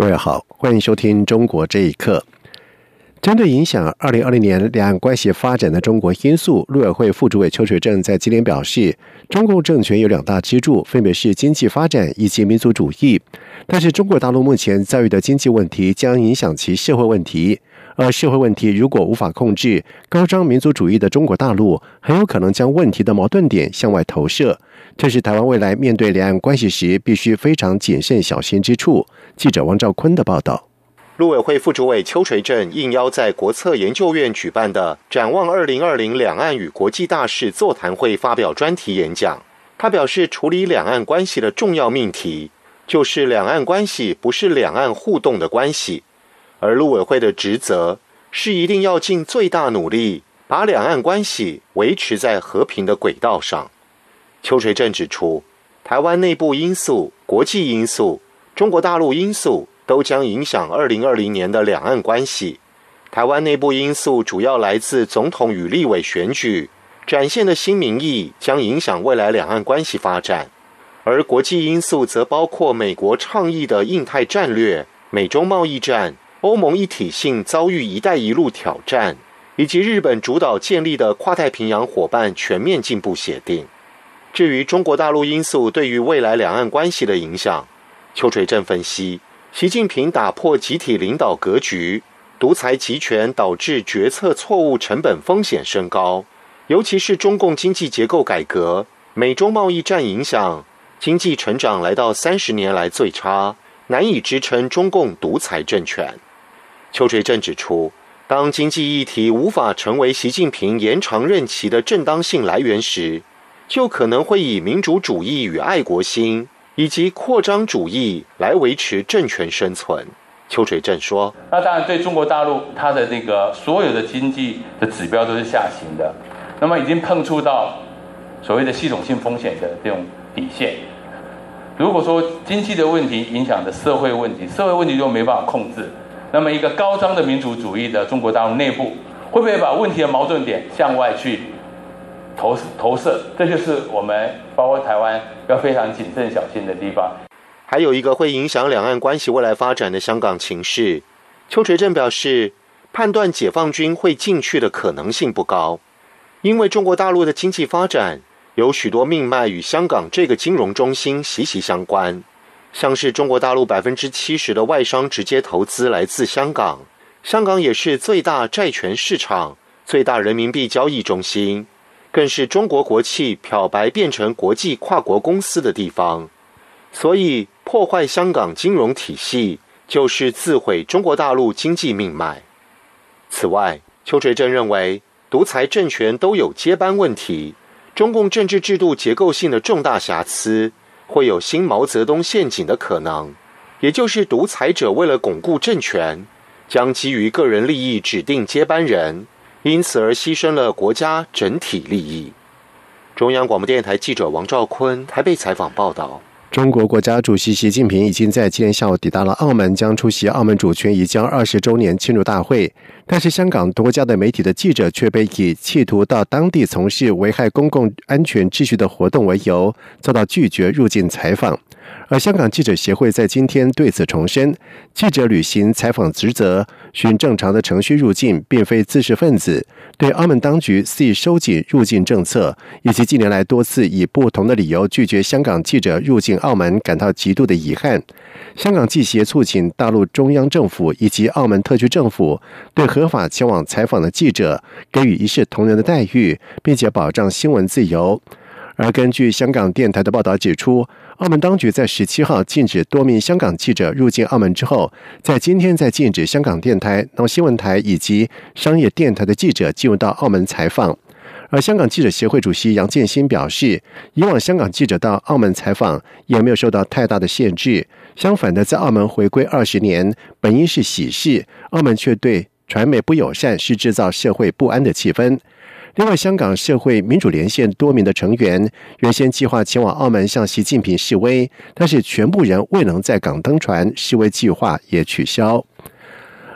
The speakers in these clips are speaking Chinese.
各位好，欢迎收听《中国这一刻》。针对影响二零二零年两岸关系发展的中国因素，陆委会副主委邱垂正在今天表示，中共政权有两大支柱，分别是经济发展以及民族主义。但是，中国大陆目前遭遇的经济问题将影响其社会问题，而社会问题如果无法控制，高张民族主义的中国大陆很有可能将问题的矛盾点向外投射。这是台湾未来面对两岸关系时必须非常谨慎小心之处。记者王兆坤的报道。陆委会副主委邱垂正应邀在国策研究院举办的“展望二零二零两岸与国际大事座谈会”发表专题演讲。他表示，处理两岸关系的重要命题，就是两岸关系不是两岸互动的关系，而陆委会的职责是一定要尽最大努力，把两岸关系维持在和平的轨道上。邱垂正指出，台湾内部因素、国际因素、中国大陆因素都将影响二零二零年的两岸关系。台湾内部因素主要来自总统与立委选举展现的新民意，将影响未来两岸关系发展；而国际因素则包括美国倡议的印太战略、美中贸易战、欧盟一体性遭遇“一带一路”挑战，以及日本主导建立的跨太平洋伙伴全面进步协定。至于中国大陆因素对于未来两岸关系的影响，邱垂正分析，习近平打破集体领导格局，独裁集权导致决策错误，成本风险升高。尤其是中共经济结构改革、美中贸易战影响，经济成长来到三十年来最差，难以支撑中共独裁政权。邱垂正指出，当经济议题无法成为习近平延长任期的正当性来源时，就可能会以民主主义与爱国心，以及扩张主义来维持政权生存。邱垂正说：“那当然，对中国大陆，它的那个所有的经济的指标都是下行的，那么已经碰触到所谓的系统性风险的这种底线。如果说经济的问题影响的社会问题，社会问题就没办法控制，那么一个高张的民族主义的中国大陆内部，会不会把问题的矛盾点向外去？”投投射，这就是我们包括台湾要非常谨慎小心的地方。还有一个会影响两岸关系未来发展的香港情势，邱垂正表示，判断解放军会进去的可能性不高，因为中国大陆的经济发展有许多命脉与香港这个金融中心息息相关，像是中国大陆百分之七十的外商直接投资来自香港，香港也是最大债权市场、最大人民币交易中心。更是中国国企漂白变成国际跨国公司的地方，所以破坏香港金融体系就是自毁中国大陆经济命脉。此外，邱垂正认为，独裁政权都有接班问题，中共政治制度结构性的重大瑕疵，会有新毛泽东陷阱的可能，也就是独裁者为了巩固政权，将基于个人利益指定接班人。因此而牺牲了国家整体利益。中央广播电台记者王兆坤台北采访报道：中国国家主席习近平已经在今天下午抵达了澳门，将出席澳门主权移交二十周年庆祝大会。但是，香港多家的媒体的记者却被以企图到当地从事危害公共安全秩序的活动为由，遭到拒绝入境采访。而香港记者协会在今天对此重申，记者履行采访职责，循正常的程序入境，并非滋事分子。对澳门当局肆意收紧入境政策，以及近年来多次以不同的理由拒绝香港记者入境澳门，感到极度的遗憾。香港记协促请大陆中央政府以及澳门特区政府，对合法前往采访的记者给予一视同仁的待遇，并且保障新闻自由。而根据香港电台的报道指出，澳门当局在十七号禁止多名香港记者入境澳门之后，在今天再禁止香港电台、农新闻台以及商业电台的记者进入到澳门采访。而香港记者协会主席杨建新表示，以往香港记者到澳门采访也没有受到太大的限制，相反的，在澳门回归二十年，本应是喜事，澳门却对传媒不友善，是制造社会不安的气氛。另外，香港社会民主连线多名的成员原先计划前往澳门向习近平示威，但是全部人未能在港登船，示威计划也取消。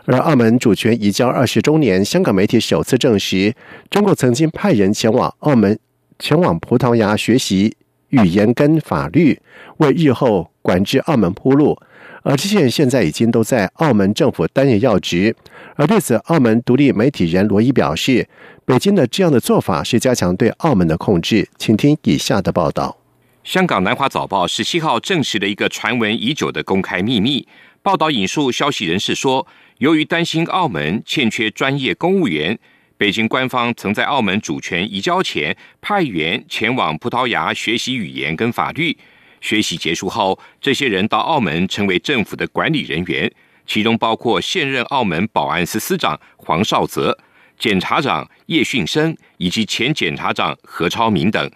而澳门主权移交二十周年，香港媒体首次证实，中国曾经派人前往澳门、前往葡萄牙学习语言跟法律，为日后管制澳门铺路。而这些人现在已经都在澳门政府担任要职。而对此，澳门独立媒体人罗伊表示，北京的这样的做法是加强对澳门的控制。请听以下的报道：香港南华早报十七号证实了一个传闻已久的公开秘密。报道引述消息人士说。由于担心澳门欠缺专业公务员，北京官方曾在澳门主权移交前派员前往葡萄牙学习语言跟法律。学习结束后，这些人到澳门成为政府的管理人员，其中包括现任澳门保安司司长黄少泽、检察长叶训生以及前检察长何超明等。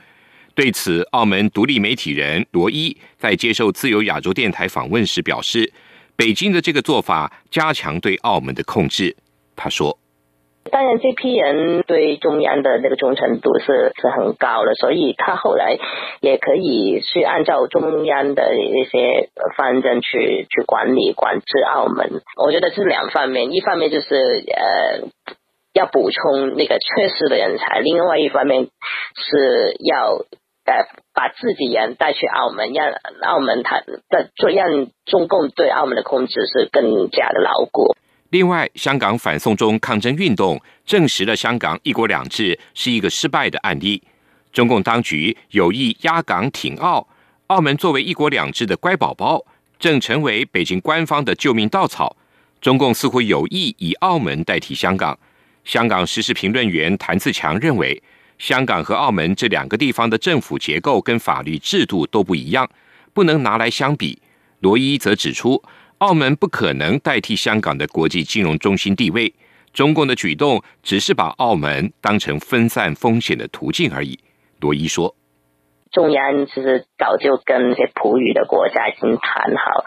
对此，澳门独立媒体人罗伊在接受自由亚洲电台访问时表示。北京的这个做法加强对澳门的控制，他说：“当然，这批人对中央的那个忠诚度是是很高的，所以他后来也可以去按照中央的一些方针去去管理管制澳门。我觉得是两方面，一方面就是呃要补充那个缺失的人才，另外一方面是要呃。”把自己人带去澳门，让澳门他的这样中共对澳门的控制是更加的牢固。另外，香港反送中抗争运动证实了香港一国两制是一个失败的案例。中共当局有意压港挺澳，澳门作为一国两制的乖宝宝，正成为北京官方的救命稻草。中共似乎有意以澳门代替香港。香港时事评论员谭自强认为。香港和澳门这两个地方的政府结构跟法律制度都不一样，不能拿来相比。罗伊则指出，澳门不可能代替香港的国际金融中心地位，中共的举动只是把澳门当成分散风险的途径而已。罗伊说。中央其实早就跟那些葡语的国家已经谈好，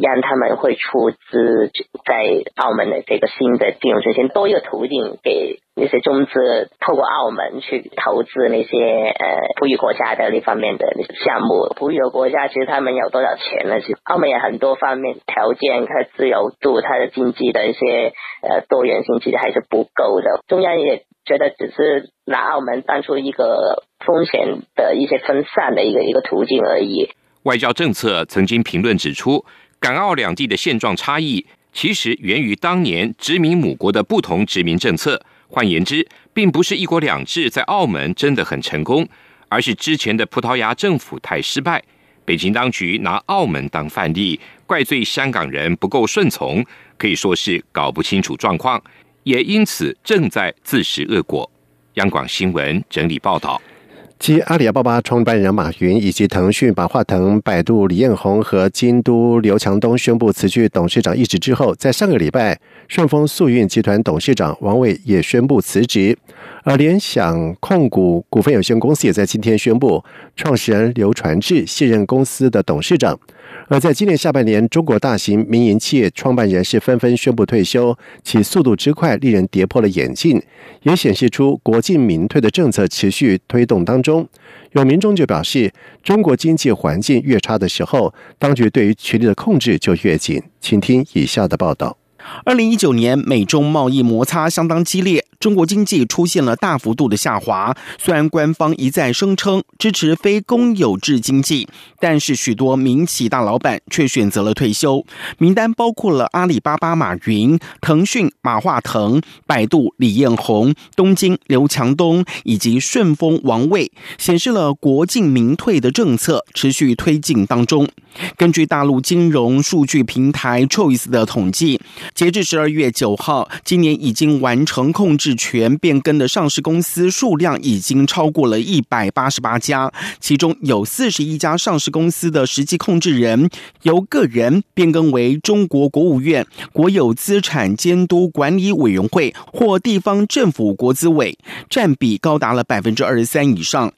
让他们会出资在澳门的这个新的金融中心多一个途径，给那些中资透过澳门去投资那些呃葡语国家的那方面的项目。葡语的国家其实他们有多少钱呢？其实澳门有很多方面条件，它自由度、它的经济的一些呃多元性其实还是不够的。中央也觉得只是拿澳门当出一个。风险的一些分散的一个一个途径而已。外交政策曾经评论指出，港澳两地的现状差异，其实源于当年殖民母国的不同殖民政策。换言之，并不是一国两制在澳门真的很成功，而是之前的葡萄牙政府太失败。北京当局拿澳门当范例，怪罪香港人不够顺从，可以说是搞不清楚状况，也因此正在自食恶果。央广新闻整理报道。继阿里巴巴创办人马云以及腾讯马化腾、百度李彦宏和京都刘强东宣布辞去董事长一职之后，在上个礼拜，顺丰速运集团董事长王伟也宣布辞职，而联想控股股份有限公司也在今天宣布，创始人刘传志卸任公司的董事长。而在今年下半年，中国大型民营企业创办人士纷纷宣布退休，其速度之快，令人跌破了眼镜，也显示出国进民退的政策持续推动当中。有民众就表示，中国经济环境越差的时候，当局对于权力的控制就越紧。请听以下的报道。二零一九年，美中贸易摩擦相当激烈，中国经济出现了大幅度的下滑。虽然官方一再声称支持非公有制经济，但是许多民企大老板却选择了退休。名单包括了阿里巴巴马云、腾讯马化腾、百度李彦宏、东京刘强东以及顺丰王卫，显示了国进民退的政策持续推进当中。根据大陆金融数据平台 Choice 的统计。截至十二月九号，今年已经完成控制权变更的上市公司数量已经超过了一百八十八家，其中有四十一家上市公司的实际控制人由个人变更为中国国务院国有资产监督管理委员会或地方政府国资委，占比高达了百分之二十三以上。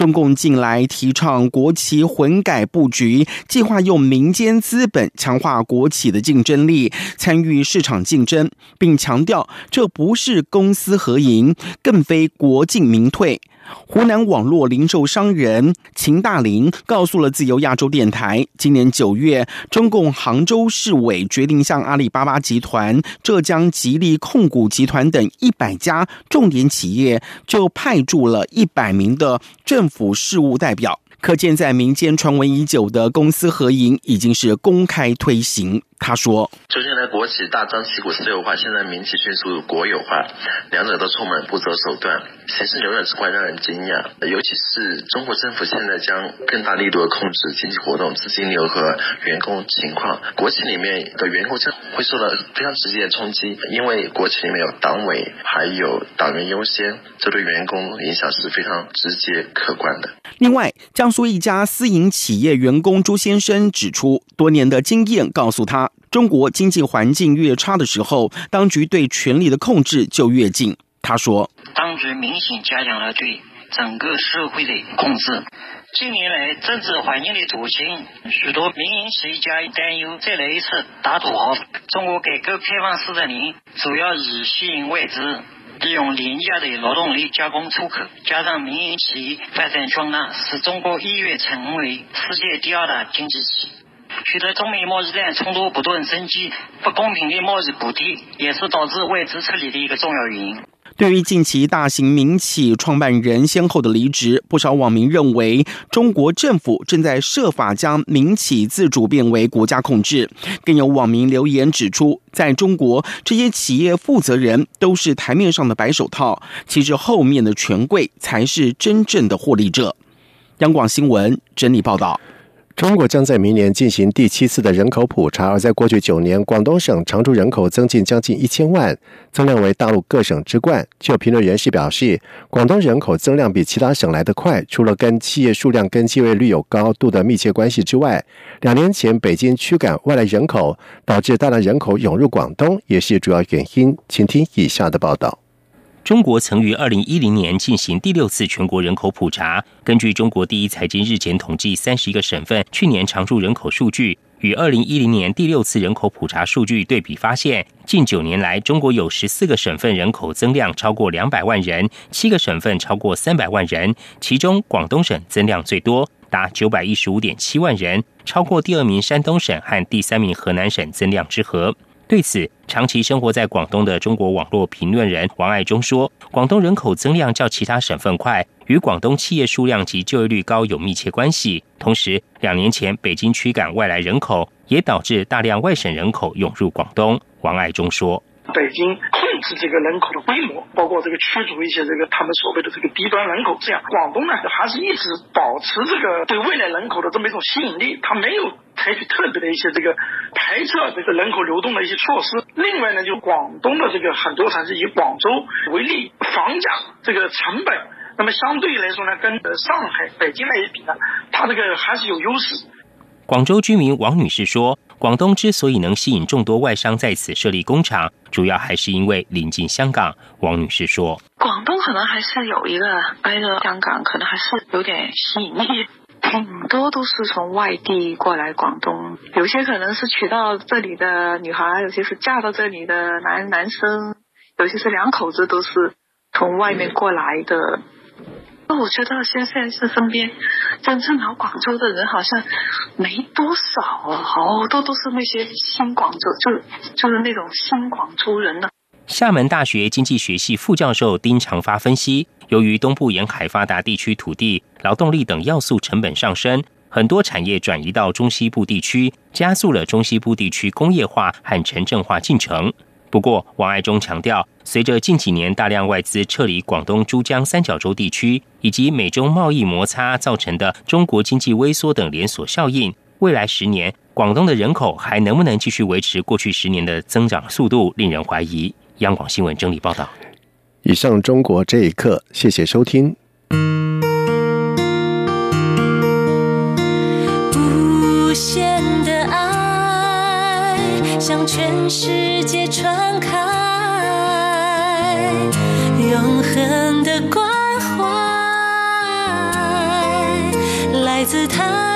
中共近来提倡国企混改布局，计划用民间资本强化国企的竞争力，参与市场竞争，并强调这不是公私合营，更非国进民退。湖南网络零售商人秦大林告诉了自由亚洲电台，今年九月，中共杭州市委决定向阿里巴巴集团、浙江吉利控股集团等一百家重点企业，就派驻了一百名的政府事务代表。可见，在民间传闻已久的公私合营已经是公开推行。他说：“就现在国企大张旗鼓私有化，现在民企迅速国有化，两者都充满不择手段，形势扭转之快让人惊讶。尤其是中国政府现在将更大力度的控制经济活动、资金流和员工情况，国企里面的员工将会受到非常直接的冲击，因为国企里面有党委，还有党员优先，这对员工影响是非常直接客观的。”另外，江苏一家私营企业员工朱先生指出，多年的经验告诉他。中国经济环境越差的时候，当局对权力的控制就越紧。他说：“当局明显加强了对整个社会的控制。近年来政治环境的左倾，许多民营企业家担忧再来一次打土豪。中国改革开放四十年，主要以吸引外资，利用廉价的劳动力加工出口，加上民营企业发展壮大，使中国一跃成为世界第二大经济体。”取得中美贸易战冲突不断升级，不公平的贸易补贴也是导致外资撤离的一个重要原因。对于近期大型民企创办人先后的离职，不少网民认为中国政府正在设法将民企自主变为国家控制。更有网民留言指出，在中国这些企业负责人都是台面上的白手套，其实后面的权贵才是真正的获利者。央广新闻整理报道。中国将在明年进行第七次的人口普查，而在过去九年，广东省常住人口增进将近一千万，增量为大陆各省之冠。就评论人士表示，广东人口增量比其他省来得快，除了跟企业数量跟就业率有高度的密切关系之外，两年前北京驱赶外来人口，导致大量人口涌入广东，也是主要原因。请听以下的报道。中国曾于二零一零年进行第六次全国人口普查。根据中国第一财经日前统计，三十一个省份去年常住人口数据与二零一零年第六次人口普查数据对比，发现近九年来，中国有十四个省份人口增量超过两百万人，七个省份超过三百万人，其中广东省增量最多，达九百一十五点七万人，超过第二名山东省和第三名河南省增量之和。对此，长期生活在广东的中国网络评论人王爱忠说：“广东人口增量较其他省份快，与广东企业数量及就业率高有密切关系。同时，两年前北京驱赶外来人口，也导致大量外省人口涌入广东。”王爱忠说。北京控制这个人口的规模，包括这个驱逐一些这个他们所谓的这个低端人口，这样广东呢还是一直保持这个对未来人口的这么一种吸引力，它没有采取特别的一些这个排斥这个人口流动的一些措施。另外呢，就广东的这个很多城市以广州为例，房价这个成本，那么相对来说呢，跟上海、北京来比呢，它这个还是有优势。广州居民王女士说。广东之所以能吸引众多外商在此设立工厂，主要还是因为临近香港。王女士说：“广东可能还是有一个挨着香港，可能还是有点吸引力。挺多都是从外地过来广东，有些可能是娶到这里的女孩，有些是嫁到这里的男男生，有些是两口子都是从外面过来的。”我觉得现在是身边真正老广州的人好像没多少啊，好多都是那些新广州，就就是那种新广州人呢。厦门大学经济学系副教授丁长发分析，由于东部沿海发达地区土地、劳动力等要素成本上升，很多产业转移到中西部地区，加速了中西部地区工业化和城镇化进程。不过，王爱忠强调，随着近几年大量外资撤离广东珠江三角洲地区，以及美中贸易摩擦造成的中国经济微缩等连锁效应，未来十年广东的人口还能不能继续维持过去十年的增长速度，令人怀疑。央广新闻整理报道。以上中国这一刻，谢谢收听。无限向全世界传开永恒的关怀来自他。